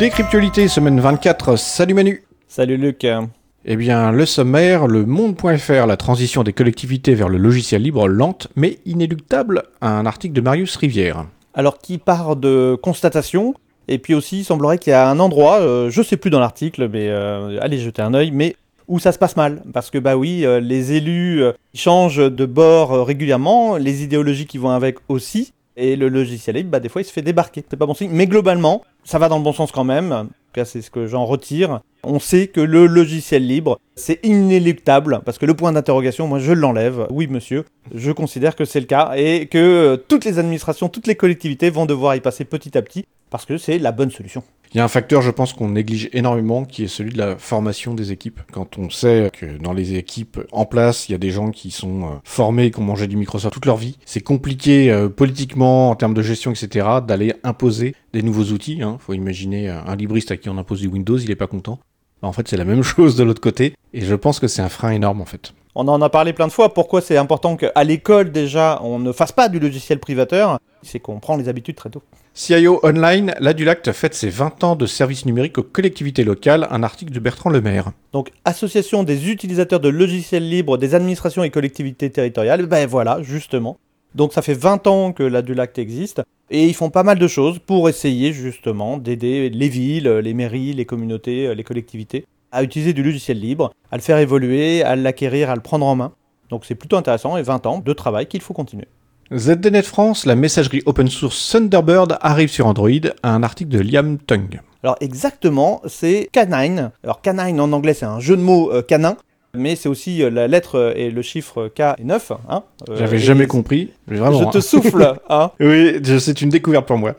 Décryptualité, semaine 24. Salut Manu. Salut Luc. Eh bien, le sommaire, le monde.fr, la transition des collectivités vers le logiciel libre lente mais inéluctable, un article de Marius Rivière. Alors, qui part de constatation, et puis aussi, il semblerait qu'il y a un endroit, euh, je sais plus dans l'article, mais euh, allez jeter un œil, mais où ça se passe mal. Parce que, bah oui, euh, les élus euh, changent de bord euh, régulièrement, les idéologies qui vont avec aussi, et le logiciel libre, bah des fois, il se fait débarquer. C'est pas bon signe, mais globalement, ça va dans le bon sens quand même. En tout cas, c'est ce que j'en retire. On sait que le logiciel libre, c'est inéluctable, parce que le point d'interrogation, moi, je l'enlève. Oui, monsieur, je considère que c'est le cas, et que euh, toutes les administrations, toutes les collectivités vont devoir y passer petit à petit, parce que c'est la bonne solution. Il y a un facteur, je pense, qu'on néglige énormément, qui est celui de la formation des équipes. Quand on sait que dans les équipes en place, il y a des gens qui sont euh, formés, qui ont mangé du Microsoft toute leur vie, c'est compliqué euh, politiquement, en termes de gestion, etc., d'aller imposer des nouveaux outils. Hein. Faut imaginer euh, un libriste à qui on impose du Windows, il est pas content. Bah, en fait, c'est la même chose de l'autre côté, et je pense que c'est un frein énorme, en fait. On en a parlé plein de fois. Pourquoi c'est important qu'à l'école, déjà, on ne fasse pas du logiciel privateur? C'est qu'on prend les habitudes très tôt. CIO Online, l'Adulact fête ses 20 ans de service numérique aux collectivités locales, un article de Bertrand Lemaire. Donc, association des utilisateurs de logiciels libres des administrations et collectivités territoriales, ben voilà, justement. Donc, ça fait 20 ans que l'Adulact existe, et ils font pas mal de choses pour essayer, justement, d'aider les villes, les mairies, les communautés, les collectivités à utiliser du logiciel libre, à le faire évoluer, à l'acquérir, à le prendre en main. Donc, c'est plutôt intéressant, et 20 ans de travail qu'il faut continuer. ZDNet France, la messagerie open source Thunderbird arrive sur Android, un article de Liam Tung. Alors exactement, c'est canine. Alors canine en anglais c'est un jeu de mots euh, canin, mais c'est aussi euh, la lettre euh, et le chiffre K et 9. Hein, euh, J'avais jamais compris, vraiment. Je hein. te souffle, hein. Oui, c'est une découverte pour moi.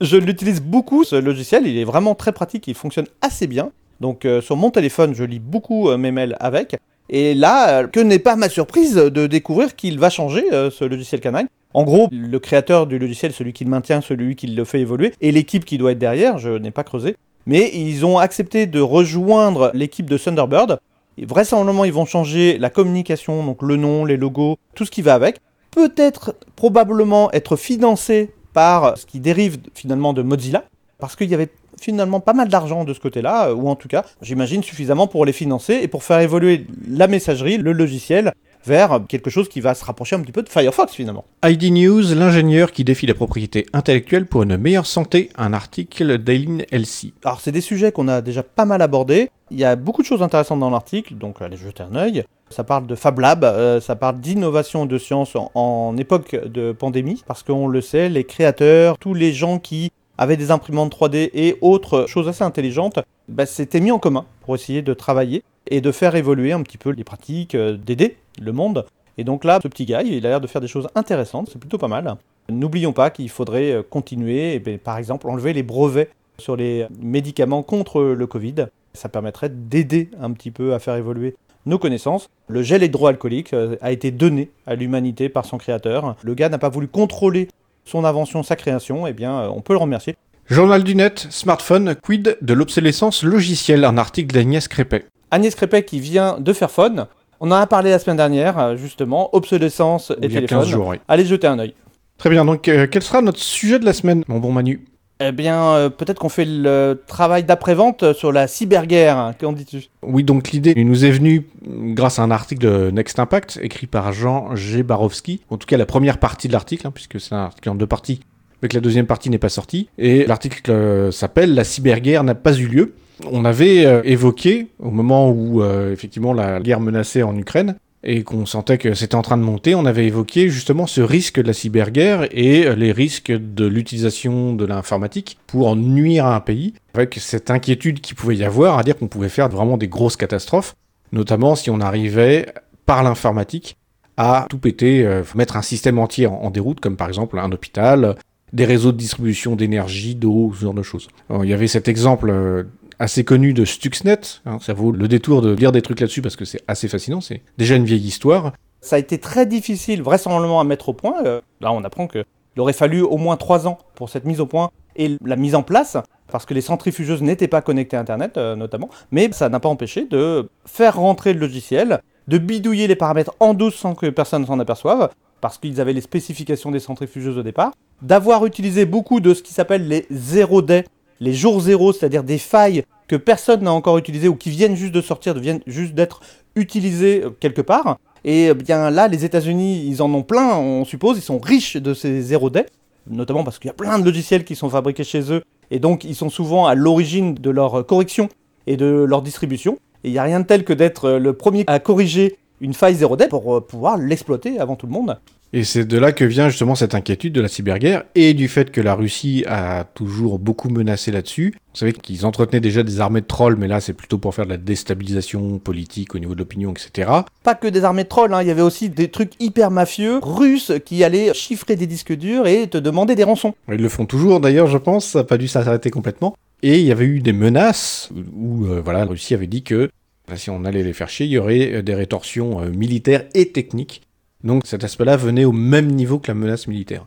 Je l'utilise beaucoup ce logiciel, il est vraiment très pratique, il fonctionne assez bien. Donc euh, sur mon téléphone, je lis beaucoup mes mails avec. Et là, que n'est pas ma surprise de découvrir qu'il va changer euh, ce logiciel Canine. En gros, le créateur du logiciel, celui qui le maintient, celui qui le fait évoluer, et l'équipe qui doit être derrière, je n'ai pas creusé. Mais ils ont accepté de rejoindre l'équipe de Thunderbird. Et vraisemblablement, ils vont changer la communication, donc le nom, les logos, tout ce qui va avec. Peut-être, probablement, être financé par ce qui dérive finalement de Mozilla, parce qu'il y avait finalement pas mal d'argent de ce côté-là, euh, ou en tout cas, j'imagine suffisamment pour les financer et pour faire évoluer la messagerie, le logiciel, vers quelque chose qui va se rapprocher un petit peu de Firefox finalement. ID News, l'ingénieur qui défie la propriété intellectuelle pour une meilleure santé, un article d'Aileen Elsie. Alors c'est des sujets qu'on a déjà pas mal abordés, il y a beaucoup de choses intéressantes dans l'article, donc allez jeter un œil. Ça parle de Fab Lab, euh, ça parle d'innovation de science en, en époque de pandémie, parce qu'on le sait, les créateurs, tous les gens qui avaient des imprimantes 3D et autres choses assez intelligentes, bah, s'étaient mis en commun pour essayer de travailler et de faire évoluer un petit peu les pratiques, euh, d'aider le monde. Et donc là, ce petit gars, il a l'air de faire des choses intéressantes, c'est plutôt pas mal. N'oublions pas qu'il faudrait euh, continuer, et ben, par exemple, enlever les brevets sur les médicaments contre le Covid. Ça permettrait d'aider un petit peu à faire évoluer nos connaissances. Le gel hydroalcoolique euh, a été donné à l'humanité par son créateur. Le gars n'a pas voulu contrôler son invention, sa création, et bien euh, on peut le remercier. Journal du net, smartphone, quid de l'obsolescence logicielle, un article d'Agnès Crépet. Agnès Crépet qui vient de Fairphone. On en a parlé la semaine dernière, euh, justement, obsolescence et Il y a téléphone. 15 jours, oui. Allez jeter un œil. Très bien, donc euh, quel sera notre sujet de la semaine, mon bon Manu? Eh bien, euh, peut-être qu'on fait le travail d'après-vente sur la cyberguerre. Qu'en dis-tu? Oui, donc l'idée nous est venue grâce à un article de Next Impact écrit par Jean G. Barowski. En tout cas, la première partie de l'article, hein, puisque c'est un article en deux parties, mais que la deuxième partie n'est pas sortie. Et l'article euh, s'appelle La cyberguerre n'a pas eu lieu. On avait euh, évoqué, au moment où effectivement la guerre menaçait en Ukraine, et qu'on sentait que c'était en train de monter, on avait évoqué justement ce risque de la cyberguerre et euh, les risques de l'utilisation de l'informatique pour en nuire à un pays, avec cette inquiétude qu'il pouvait y avoir à dire qu'on pouvait faire vraiment des grosses catastrophes, notamment si on arrivait par l'informatique à tout péter, euh, mettre un système entier en, déroute, comme par exemple un hôpital, des réseaux de distribution d'énergie, d'eau, ce genre de choses. Il y avait cet exemple euh, assez connu de Stuxnet, ça vaut le détour de lire des trucs là-dessus parce que c'est assez fascinant, c'est déjà une vieille histoire. Ça a été très difficile, vraisemblablement, à mettre au point. Euh, là, on apprend qu'il aurait fallu au moins trois ans pour cette mise au point et la mise en place, parce que les centrifugeuses n'étaient pas connectées à Internet, euh, notamment. Mais ça n'a pas empêché de faire rentrer le logiciel, de bidouiller les paramètres en douce sans que personne s'en aperçoive, parce qu'ils avaient les spécifications des centrifugeuses au départ, d'avoir utilisé beaucoup de ce qui s'appelle les zéro day, les jours zéro, c'est-à-dire des failles que personne n'a encore utilisées ou qui viennent juste de sortir, viennent juste d'être utilisées euh, quelque part. Et euh, bien là, les États-Unis, ils en ont plein, on suppose, ils sont riches de ces zéro day, notamment parce qu'il y a plein de logiciels qui sont fabriqués chez eux, et donc ils sont souvent à l'origine de leur correction et de leur distribution. Et il n'y a rien de tel que d'être le premier à corriger une faille zéro day pour pouvoir l'exploiter avant tout le monde. Et c'est de là que vient justement cette inquiétude de la cyberguerre et du fait que la Russie a toujours beaucoup menacé là-dessus. Vous savez qu'ils entretenaient déjà des armées de trolls, mais là c'est plutôt pour faire de la déstabilisation politique au niveau de l'opinion, etc. Pas que des armées de trolls, hein. il y avait aussi des trucs hyper mafieux russes qui allaient chiffrer des disques durs et te demander des rançons. Ils le font toujours d'ailleurs, je pense, ça n'a pas dû s'arrêter complètement. Et il y avait eu des menaces où euh, voilà, la Russie avait dit que si on allait les faire chier, il y aurait euh, des rétorsions euh, militaires et techniques donc cet aspect-là venait au même niveau que la menace militaire.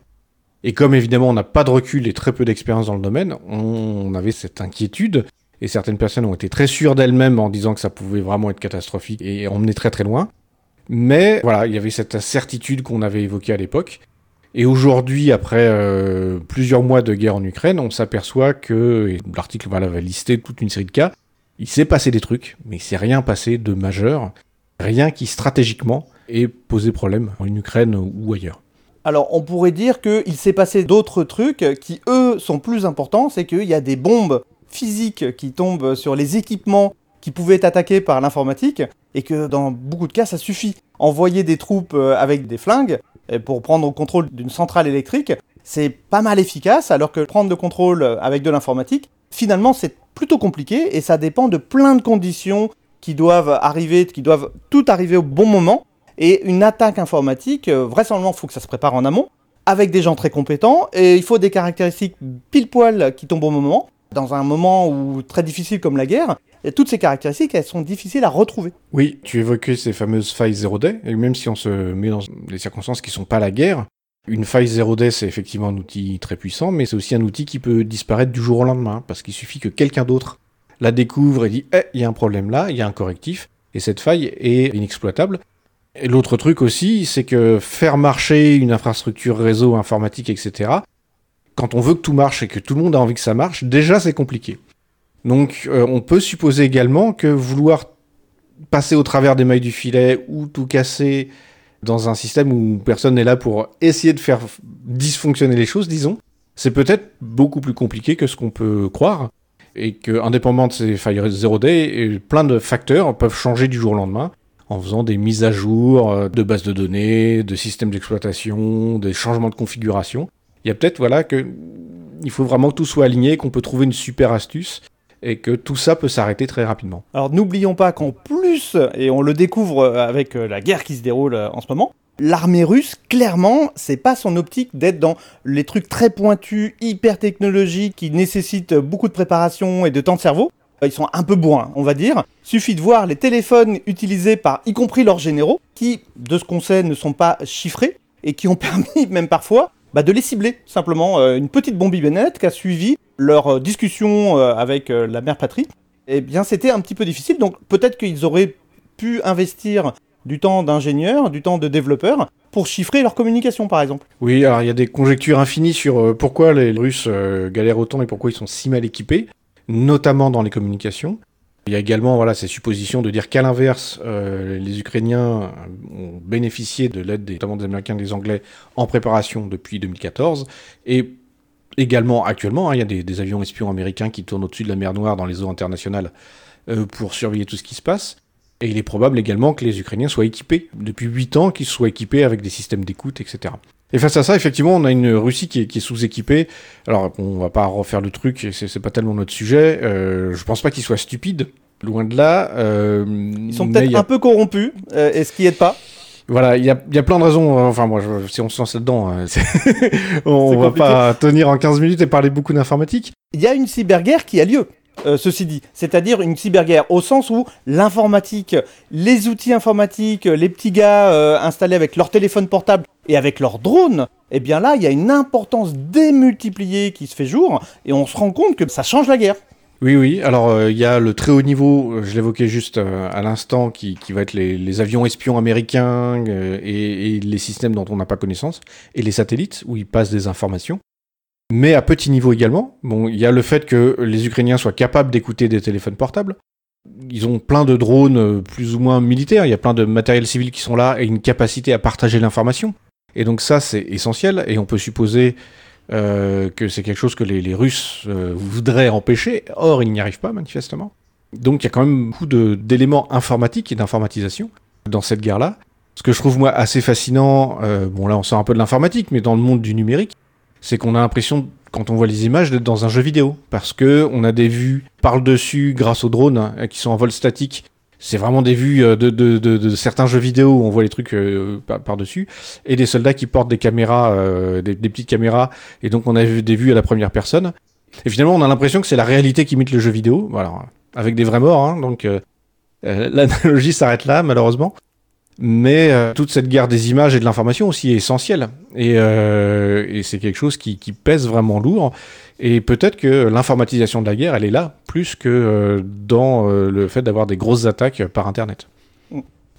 Et comme évidemment on n'a pas de recul et très peu d'expérience dans le domaine, on avait cette inquiétude, et certaines personnes ont été très sûres d'elles-mêmes en disant que ça pouvait vraiment être catastrophique et emmener très très loin. Mais voilà, il y avait cette certitude qu'on avait évoquée à l'époque. Et aujourd'hui, après euh, plusieurs mois de guerre en Ukraine, on s'aperçoit que, l'article va lister toute une série de cas, il s'est passé des trucs, mais il s'est rien passé de majeur, rien qui stratégiquement et poser problème en Ukraine ou ailleurs. Alors on pourrait dire qu'il s'est passé d'autres trucs qui eux sont plus importants, c'est qu'il y a des bombes physiques qui tombent sur les équipements qui pouvaient être attaqués par l'informatique et que dans beaucoup de cas ça suffit. Envoyer des troupes euh, avec des flingues euh, pour prendre le contrôle d'une centrale électrique, c'est pas mal efficace alors que prendre le contrôle avec de l'informatique, finalement c'est plutôt compliqué et ça dépend de plein de conditions qui doivent arriver, qui doivent tout arriver au bon moment et une attaque informatique, euh, vraisemblablement, il faut que ça se prépare en amont, avec des gens très compétents, et il faut des caractéristiques pile poil qui tombent au moment, dans un moment où très difficile comme la guerre, toutes ces caractéristiques, elles sont difficiles à retrouver. Oui, tu évoquais ces fameuses failles 0D, et même si on se met dans des circonstances qui ne sont pas la guerre, une faille 0D, c'est effectivement un outil très puissant, mais c'est aussi un outil qui peut disparaître du jour au lendemain, parce qu'il suffit que quelqu'un d'autre la découvre et dit Eh, il y a un problème là, il y a un correctif, et cette faille est inexploitable. Et l'autre truc aussi, c'est que faire marcher une infrastructure réseau informatique, etc., quand on veut que tout marche et que tout le monde a envie que ça marche, déjà c'est compliqué. Donc euh, on peut supposer également que vouloir passer au travers des mailles du filet ou tout casser dans un système où personne n'est là pour essayer de faire dysfonctionner les choses, disons, c'est peut-être beaucoup plus compliqué que ce qu'on peut croire. Et que, indépendamment de ces failles 0D, plein de facteurs peuvent changer du jour au lendemain en faisant des mises à jour euh, de bases de données, de systèmes d'exploitation, des changements de configuration. Il y a peut-être voilà que il faut vraiment que tout soit aligné, qu'on peut trouver une super astuce et que tout ça peut s'arrêter très rapidement. Alors n'oublions pas qu'en plus, et on le découvre avec euh, la guerre qui se déroule euh, en ce moment, l'armée russe, clairement, c'est pas son optique d'être dans les trucs très pointus, hyper technologiques, qui nécessitent beaucoup de préparation et de temps de cerveau. Ils sont un peu bourrins, on va dire. Suffit de voir les téléphones utilisés par, y compris leurs généraux, qui, de ce qu'on sait, ne sont pas chiffrés et qui ont permis, même parfois, bah, de les cibler. Simplement, euh, une petite bombinette qui a suivi leur euh, discussion euh, avec la mère patrie. Eh bien, c'était un petit peu difficile. Donc, peut-être qu'ils auraient pu investir du temps d'ingénieurs, du temps de développeurs, pour chiffrer leur communication, par exemple. Oui, alors il y a des conjectures infinies sur pourquoi les Russes galèrent autant et pourquoi ils sont si mal équipés notamment dans les communications. Il y a également voilà, ces suppositions de dire qu'à l'inverse, euh, les Ukrainiens ont bénéficié de l'aide des, notamment des Américains et des Anglais en préparation depuis 2014. Et également, actuellement, hein, il y a des, avions espions américains qui tournent au-dessus de la mer Noire dans les eaux internationales euh, pour surveiller tout ce qui se passe. Et il est probable également que les Ukrainiens soient équipés, depuis 8 ans, qu'ils soient équipés avec des systèmes d'écoute, etc. Et face à ça, effectivement, on a une Russie qui est, sous-équipée. Alors, on va pas refaire le truc, c'est pas tellement notre sujet. Euh, je pense pas qu'ils soient stupides, loin de là. Euh, Ils sont peut-être un peu corrompus, euh, et ce qui aide pas. Voilà, il y a, plein de raisons. Enfin, moi, si on se lance là-dedans, hein, on va pas tenir en 15 minutes et parler beaucoup d'informatique. Il y a une cyberguerre qui a lieu. Euh, ceci dit. C'est-à-dire une cyberguerre au sens où l'informatique, les outils informatiques, les petits gars euh, installés avec leur téléphone portable et avec leur drone, eh bien là, il y a une importance démultipliée qui se fait jour et on se rend compte que ça change la guerre. Oui, oui. Alors, euh, il y a le très haut niveau, je l'évoquais juste à l'instant, qui, va être les, avions espions américains et, les systèmes dont on n'a pas connaissance, et les satellites, où ils passent des informations. mais à petit niveau également. Bon, il y a le fait que les Ukrainiens soient capables d'écouter des téléphones portables. Ils ont plein de drones euh, plus ou moins militaires, il y a plein de matériels civils qui sont là et une capacité à partager l'information. Et donc ça, c'est essentiel, et on peut supposer euh, que c'est quelque chose que les, Russes euh, voudraient empêcher, or ils n'y arrivent pas manifestement. Donc il y a quand même beaucoup d'éléments informatiques et d'informatisation dans cette guerre-là. Ce que je trouve moi assez fascinant, bon là on sort un peu de l'informatique, mais dans le monde du numérique, c'est qu'on a l'impression, quand on voit les images, d'être dans un jeu vidéo. Parce que on a des vues par-dessus grâce aux drones hein, qui sont en vol statique. C'est vraiment des vues euh, de, certains jeux vidéo où on voit les trucs euh, par-dessus. et des soldats qui portent des caméras, euh, des, petites caméras. Et donc on a vu des vues à la première personne. Et finalement, on a l'impression que c'est la réalité qui imite le jeu vidéo. Voilà, avec des vrais morts. Hein, donc l'analogie s'arrête là, malheureusement. Mais euh, toute cette guerre des images et de l'information aussi est essentielle. Et, euh, c'est quelque chose qui, pèse vraiment lourd. Et peut-être que l'informatisation de la guerre, elle est là, plus que euh, dans le fait d'avoir des grosses attaques par Internet.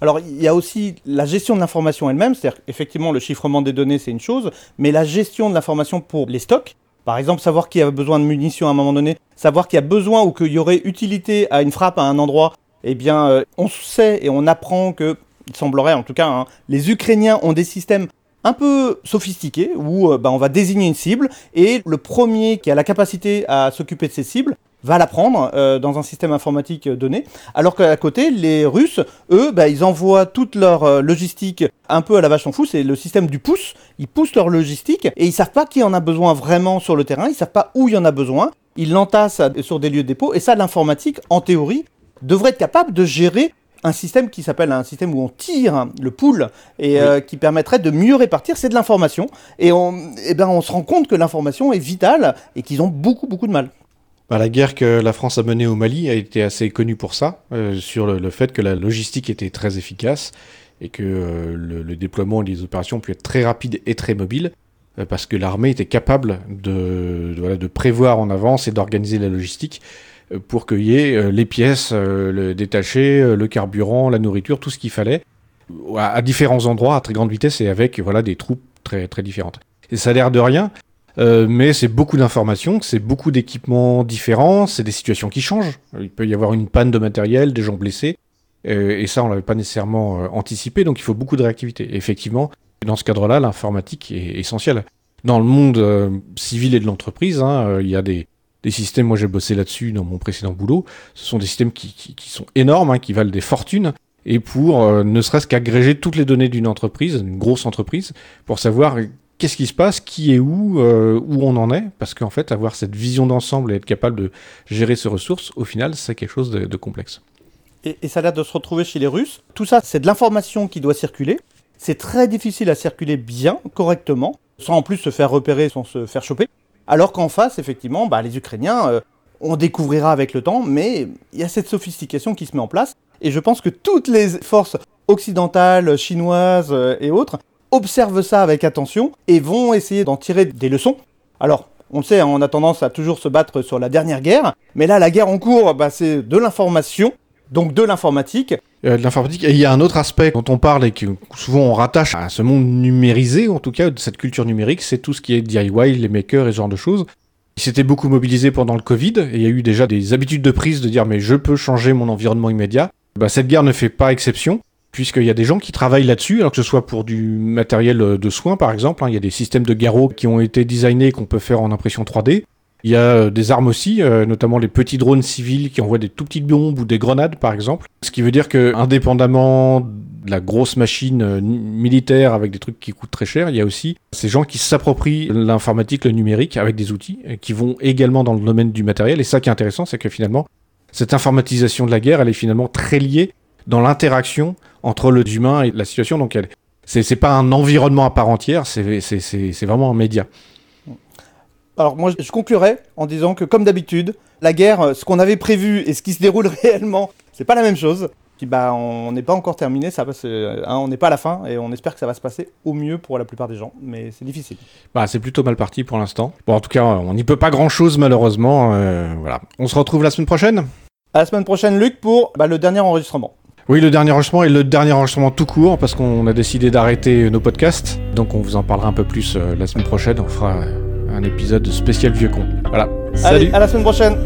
Alors, il y a aussi la gestion de l'information elle-même, c'est-à-dire effectivement le chiffrement des données, c'est une chose, mais la gestion de l'information pour les stocks, par exemple, savoir qui a besoin de munitions à un moment donné, savoir qu'il y a besoin ou qu'il y aurait utilité à une frappe à un endroit, eh bien, on sait et on apprend que il semblerait en tout cas, hein, les Ukrainiens ont des systèmes un peu sophistiqués où euh, bah, on va désigner une cible et le premier qui a la capacité à s'occuper de ces cibles va la prendre euh, dans un système informatique donné, alors qu'à côté, les Russes, eux, bah, ils envoient toute leur euh, logistique un peu à la vache en fou, c'est le système du pouce, ils poussent leur logistique et ils savent pas qui en a besoin vraiment sur le terrain, ils savent pas où il y en a besoin, ils l'entassent sur des lieux de dépôt et ça, l'informatique, en théorie, devrait être capable de gérer un système qui s'appelle un système où on tire le pool et euh, qui permettrait de mieux répartir, c'est de l'information. Et on, eh ben, on se rend compte que l'information est vitale et qu'ils ont beaucoup, beaucoup de mal. Bah, la guerre que la France a menée au Mali a été assez connue pour ça, euh, sur le, fait que la logistique était très efficace et que euh, le, déploiement des opérations pu être très rapide et très mobile, parce que l'armée était capable de, de prévoir en avance et d'organiser la logistique pour qu'il y ait euh, les pièces euh, le détachées, euh, le carburant, la nourriture, tout ce qu'il fallait, à, différents endroits, à très grande vitesse et avec voilà, des troupes très, très différentes. Et ça a l'air de rien, mais c'est beaucoup d'informations, c'est beaucoup d'équipements différents, c'est des situations qui changent. Il peut y avoir une panne de matériel, des gens blessés, et ça, on l'avait pas nécessairement anticipé, donc il faut beaucoup de réactivité. Effectivement, dans ce cadre-là, l'informatique est essentielle. Dans le monde civil et de l'entreprise, hein, il y a des, des systèmes, moi j'ai bossé là-dessus dans mon précédent boulot, ce sont des systèmes qui, sont énormes, hein, qui valent des fortunes, et pour euh, ne serait-ce qu'agréger toutes les données d'une entreprise, une grosse entreprise, pour savoir qu'est-ce qui se passe, qui est où, euh, où on en est, parce qu'en fait avoir cette vision d'ensemble et être capable de gérer ces ressources, au final c'est quelque chose de, complexe. Et, et, ça a l'air de se retrouver chez les Russes. Tout ça, c'est de l'information qui doit circuler. C'est très difficile à circuler bien, correctement, sans en plus se faire repérer, sans se faire choper. Alors qu'en face, effectivement, bah, les Ukrainiens, euh, on découvrira avec le temps, mais il y a cette sophistication qui se met en place. Et je pense que toutes les forces occidentales, chinoises euh, et autres observent ça avec attention et vont essayer d'en tirer des leçons. Alors, on le sait, hein, on a tendance à toujours se battre sur la dernière guerre, mais là, la guerre en cours, bah, c'est de l'information, donc de l'informatique. Euh, de l'informatique. Il y a un autre aspect dont on parle et que souvent on rattache à ce monde numérisé, en tout cas de cette culture numérique, c'est tout ce qui est DIY, les makers et ce genre de choses. Il s'était beaucoup mobilisé pendant le Covid et il y a eu déjà des habitudes de prise de dire mais je peux changer mon environnement immédiat. Bah, cette guerre ne fait pas exception puisqu'il y a des gens qui travaillent là-dessus, alors que ce soit pour du matériel de soins par exemple, hein. il y a des systèmes de garrots qui ont été designés qu'on peut faire en impression 3D. Il y a euh, des armes aussi, euh, notamment les petits drones civils qui envoient des tout petites bombes ou des grenades, par exemple. Ce qui veut dire que, indépendamment de la grosse machine euh, militaire avec des trucs qui coûtent très cher, il y a aussi ces gens qui s'approprient l'informatique, le numérique avec des outils, qui vont également dans le domaine du matériel. Et ça qui est intéressant, c'est que finalement, cette informatisation de la guerre, elle est finalement très liée dans l'interaction entre le humain et la situation. Donc, elle, c'est pas un environnement à part entière, c'est vraiment un média. Alors moi, je conclurai en disant que comme d'habitude, la guerre, euh, ce qu'on avait prévu et ce qui se déroule réellement, c'est pas la même chose. Puis bah, on n'est pas encore terminé, ça passe, euh, hein, on n'est pas à la fin et on espère que ça va se passer au mieux pour la plupart des gens, mais c'est difficile. Bah, c'est plutôt mal parti pour l'instant. Bon, en tout cas, on n'y peut pas grand chose malheureusement. Euh, voilà. On se retrouve la semaine prochaine? À la semaine prochaine, Luc, pour bah, le dernier enregistrement. Oui, le dernier enregistrement et le dernier enregistrement tout court parce qu'on a décidé d'arrêter nos podcasts. Donc on vous en parlera un peu plus la semaine prochaine. On fera un épisode spécial vieux con. Voilà. Allez, Salut à la semaine prochaine